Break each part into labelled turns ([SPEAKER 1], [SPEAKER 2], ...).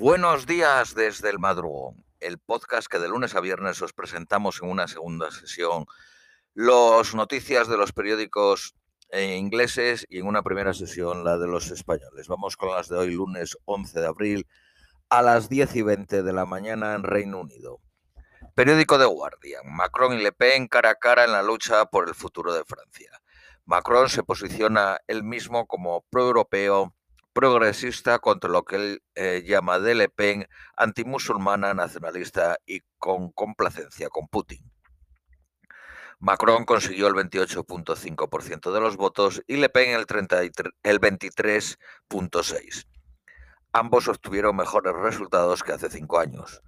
[SPEAKER 1] Buenos días desde el madrugón, el podcast que de lunes a viernes os presentamos en una segunda sesión las noticias de los periódicos eh, ingleses y en una primera sesión la de los españoles. Vamos con las de hoy, lunes 11 de abril, a las 10 y 20 de la mañana en Reino Unido. Periódico de Guardian. Macron y Le Pen cara a cara en la lucha por el futuro de Francia. Macron se posiciona él mismo como pro-europeo progresista contra lo que él eh, llama de Le Pen antimusulmana, nacionalista y con complacencia con Putin. Macron consiguió el 28.5% de los votos y Le Pen el, el 23.6%. Ambos obtuvieron mejores resultados que hace cinco años.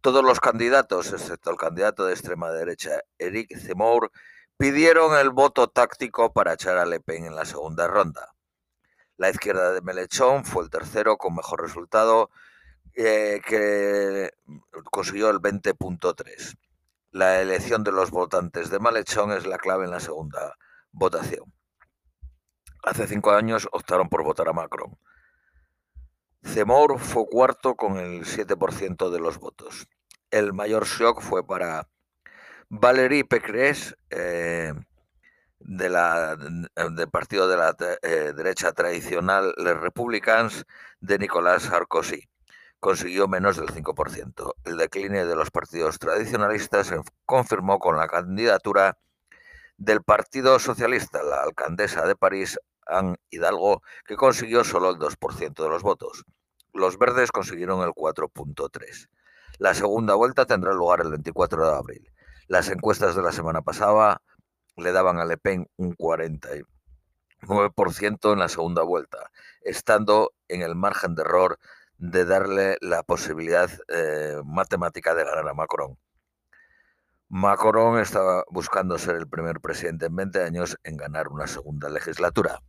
[SPEAKER 1] Todos los candidatos, excepto el candidato de extrema derecha, Eric Zemmour, pidieron el voto táctico para echar a Le Pen en la segunda ronda. La izquierda de Melechón fue el tercero con mejor resultado, eh, que consiguió el 20.3. La elección de los votantes de Melechón es la clave en la segunda votación. Hace cinco años optaron por votar a Macron. Zemmour fue cuarto con el 7% de los votos. El mayor shock fue para Valérie Pécresse, eh, de la, del partido de la eh, derecha tradicional, Les Republicans, de Nicolás Sarkozy. Consiguió menos del 5%. El decline de los partidos tradicionalistas se confirmó con la candidatura del Partido Socialista, la alcaldesa de París, Anne Hidalgo, que consiguió solo el 2% de los votos. Los verdes consiguieron el 4.3%. La segunda vuelta tendrá lugar el 24 de abril. Las encuestas de la semana pasada le daban a Le Pen un 49% en la segunda vuelta, estando en el margen de error de darle la posibilidad eh, matemática de ganar a Macron. Macron estaba buscando ser el primer presidente en 20 años en ganar una segunda legislatura.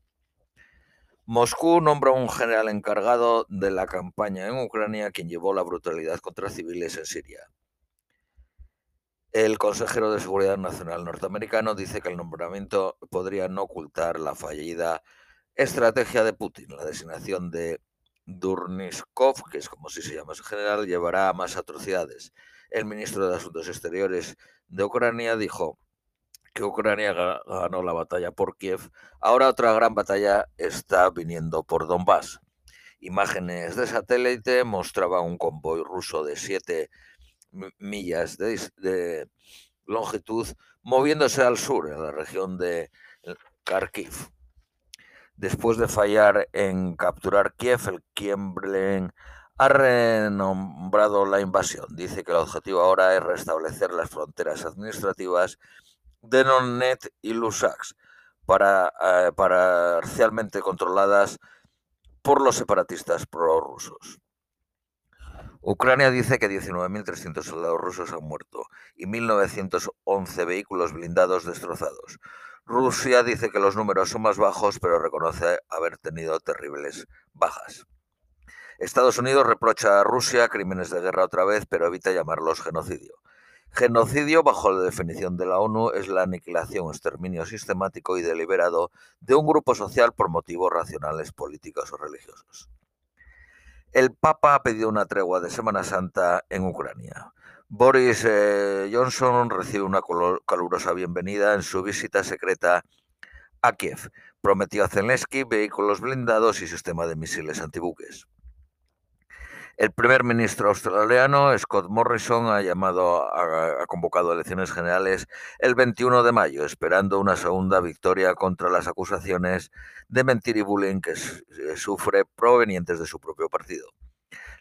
[SPEAKER 1] Moscú nombró un general encargado de la campaña en Ucrania quien llevó la brutalidad contra civiles en Siria. El consejero de Seguridad Nacional norteamericano dice que el nombramiento podría no ocultar la fallida estrategia de Putin. La designación de Durniskov, que es como si se llama ese general, llevará a más atrocidades. El ministro de Asuntos Exteriores de Ucrania dijo que Ucrania ganó la batalla por Kiev. Ahora otra gran batalla está viniendo por Donbass. Imágenes de satélite mostraban un convoy ruso de siete millas de, longitud moviéndose al sur, en la región de Kharkiv. Después de fallar en capturar Kiev, el Kremlin ha renombrado la invasión. Dice que el objetivo ahora es restablecer las fronteras administrativas de Donetsk y Luhansk, para, eh, parcialmente controladas por los separatistas prorrusos. Ucrania dice que 19.300 soldados rusos han muerto y 1.911 vehículos blindados destrozados. Rusia dice que los números son más bajos, pero reconoce haber tenido terribles bajas. Estados Unidos reprocha a Rusia crímenes de guerra otra vez, pero evita llamarlos genocidio. Genocidio, bajo la definición de la ONU, es la aniquilación exterminio sistemático y deliberado de un grupo social por motivos racionales, políticos o religiosos. El Papa ha pedido una tregua de Semana Santa en Ucrania. Boris eh, Johnson recibe una calurosa bienvenida en su visita secreta a Kiev. Prometió a Zelensky vehículos blindados y sistema de misiles antibuques. El primer ministro australiano, Scott Morrison, ha, llamado, ha, convocado elecciones generales el 21 de mayo, esperando una segunda victoria contra las acusaciones de mentir y bullying que sufre provenientes de su propio partido.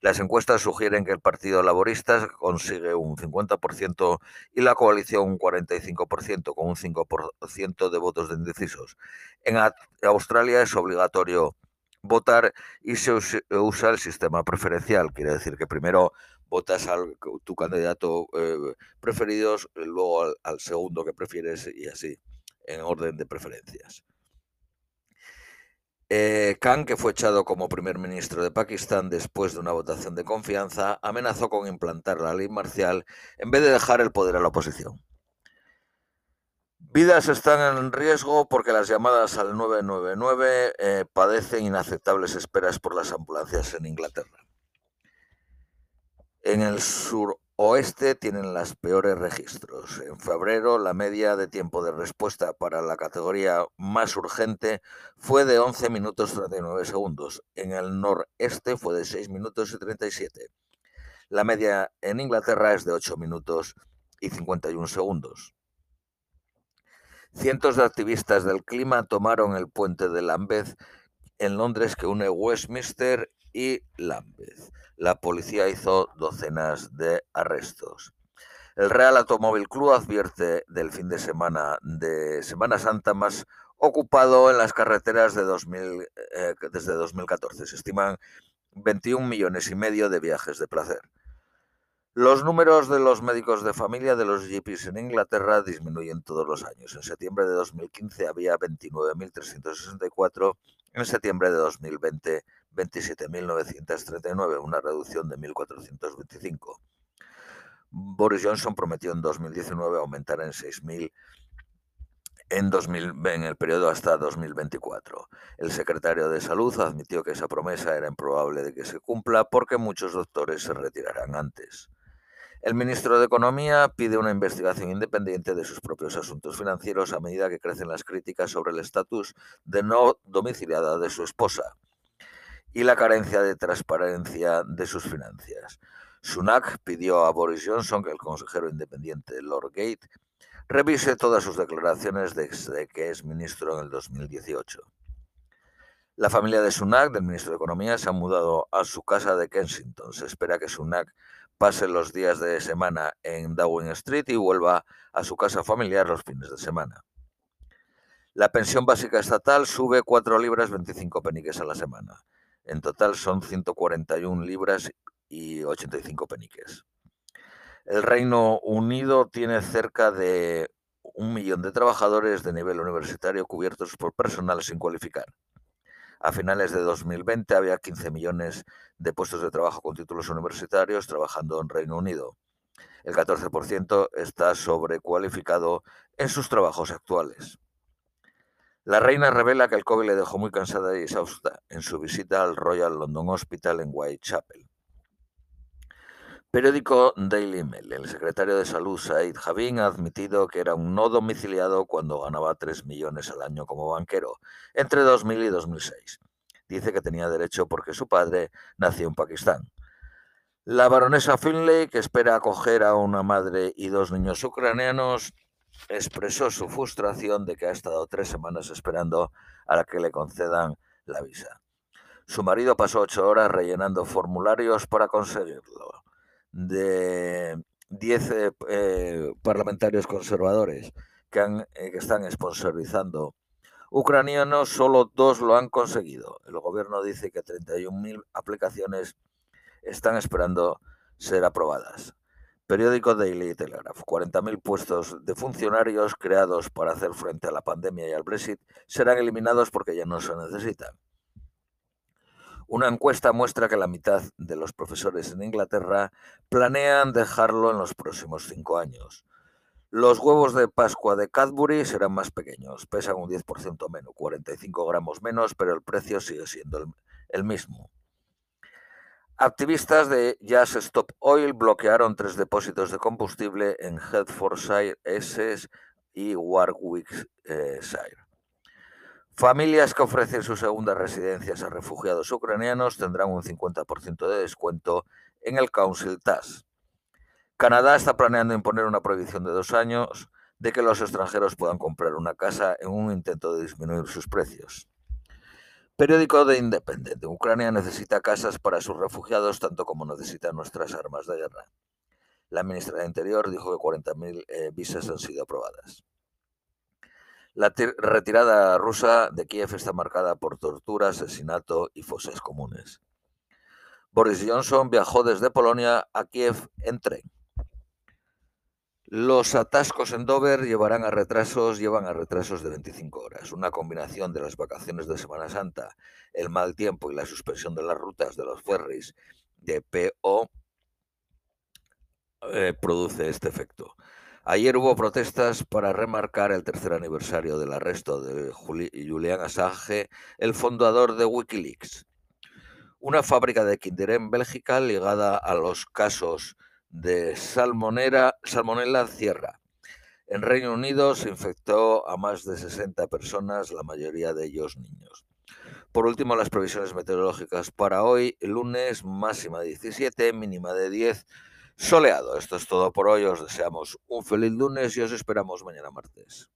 [SPEAKER 1] Las encuestas sugieren que el Partido Laborista consigue un 50% y la coalición un 45%, con un 5% de votos de indecisos. En Australia es obligatorio votar y se usa el sistema preferencial. Quiere decir que primero votas a tu candidato eh, preferido, luego al, segundo que prefieres y así, en orden de preferencias. Eh, Khan, que fue echado como primer ministro de Pakistán después de una votación de confianza, amenazó con implantar la ley marcial en vez de dejar el poder a la oposición. Vidas están en riesgo porque las llamadas al 999 eh, padecen inaceptables esperas por las ambulancias en Inglaterra. En el suroeste tienen las peores registros. En febrero la media de tiempo de respuesta para la categoría más urgente fue de 11 minutos 39 segundos. En el noreste fue de 6 minutos y 37. La media en Inglaterra es de 8 minutos y 51 segundos. Cientos de activistas del clima tomaron el puente de Lambeth en Londres que une Westminster y Lambeth. La policía hizo docenas de arrestos. El Real Automóvil Club advierte del fin de semana de Semana Santa más ocupado en las carreteras de 2000, eh, desde 2014. Se estiman 21 millones y medio de viajes de placer. Los números de los médicos de familia de los GPs en Inglaterra disminuyen todos los años. En septiembre de 2015 había 29.364, en septiembre de 2020 27.939, una reducción de 1.425. Boris Johnson prometió en 2019 aumentar en 6.000 en, en el periodo hasta 2024. El secretario de Salud admitió que esa promesa era improbable de que se cumpla porque muchos doctores se retirarán antes. El ministro de Economía pide una investigación independiente de sus propios asuntos financieros a medida que crecen las críticas sobre el estatus de no domiciliada de su esposa y la carencia de transparencia de sus finanzas. Sunak pidió a Boris Johnson que el consejero independiente Lord Gate revise todas sus declaraciones desde que es ministro en el 2018. La familia de Sunak, del ministro de Economía, se ha mudado a su casa de Kensington. Se espera que Sunak pase los días de semana en Downing Street y vuelva a su casa familiar los fines de semana. La pensión básica estatal sube 4 libras 25 peniques a la semana. En total son 141 libras y 85 peniques. El Reino Unido tiene cerca de un millón de trabajadores de nivel universitario cubiertos por personal sin cualificar. A finales de 2020 había 15 millones de puestos de trabajo con títulos universitarios trabajando en Reino Unido. El 14% está sobrecualificado en sus trabajos actuales. La reina revela que el COVID le dejó muy cansada y exhausta en su visita al Royal London Hospital en Whitechapel. Periódico Daily Mail. El secretario de Salud, Said Javín, ha admitido que era un no domiciliado cuando ganaba 3 millones al año como banquero, entre 2000 y 2006. Dice que tenía derecho porque su padre nació en Pakistán. La baronesa Finlay, que espera acoger a una madre y dos niños ucranianos, expresó su frustración de que ha estado tres semanas esperando a la que le concedan la visa. Su marido pasó ocho horas rellenando formularios para conseguirlo de 10 eh, eh, parlamentarios conservadores que, han, eh, que están sponsorizando ucranianos, solo dos lo han conseguido. El gobierno dice que 31.000 aplicaciones están esperando ser aprobadas. Periódico Daily Telegraph. 40.000 puestos de funcionarios creados para hacer frente a la pandemia y al Brexit serán eliminados porque ya no se necesitan. Una encuesta muestra que la mitad de los profesores en Inglaterra planean dejarlo en los próximos cinco años. Los huevos de Pascua de Cadbury serán más pequeños, pesan un 10% menos, 45 gramos menos, pero el precio sigue siendo el, mismo. Activistas de Jazz Stop Oil bloquearon tres depósitos de combustible en Hertfordshire, Essex y Warwickshire. Familias que ofrecen sus segundas residencias a refugiados ucranianos tendrán un 50% de descuento en el Council Tax. Canadá está planeando imponer una prohibición de dos años de que los extranjeros puedan comprar una casa en un intento de disminuir sus precios. Periódico de Independiente. Ucrania necesita casas para sus refugiados tanto como necesita nuestras armas de guerra. La ministra de Interior dijo que 40.000 eh, visas han sido aprobadas. La retirada rusa de Kiev está marcada por tortura, asesinato y fosas comunes. Boris Johnson viajó desde Polonia a Kiev en tren. Los atascos en Dover llevarán a retrasos, llevan a retrasos de 25 horas. Una combinación de las vacaciones de Semana Santa, el mal tiempo y la suspensión de las rutas de los ferries de PO eh, produce este efecto. Ayer hubo protestas para remarcar el tercer aniversario del arresto de Julian Assange, el fundador de Wikileaks. Una fábrica de Kinder en Bélgica ligada a los casos de salmonella cierra. En Reino Unido se infectó a más de 60 personas, la mayoría de ellos niños. Por último, las previsiones meteorológicas para hoy, lunes máxima de 17, mínima de 10, soleado. Esto es todo por hoy, os deseamos un feliz lunes y os esperamos mañana martes.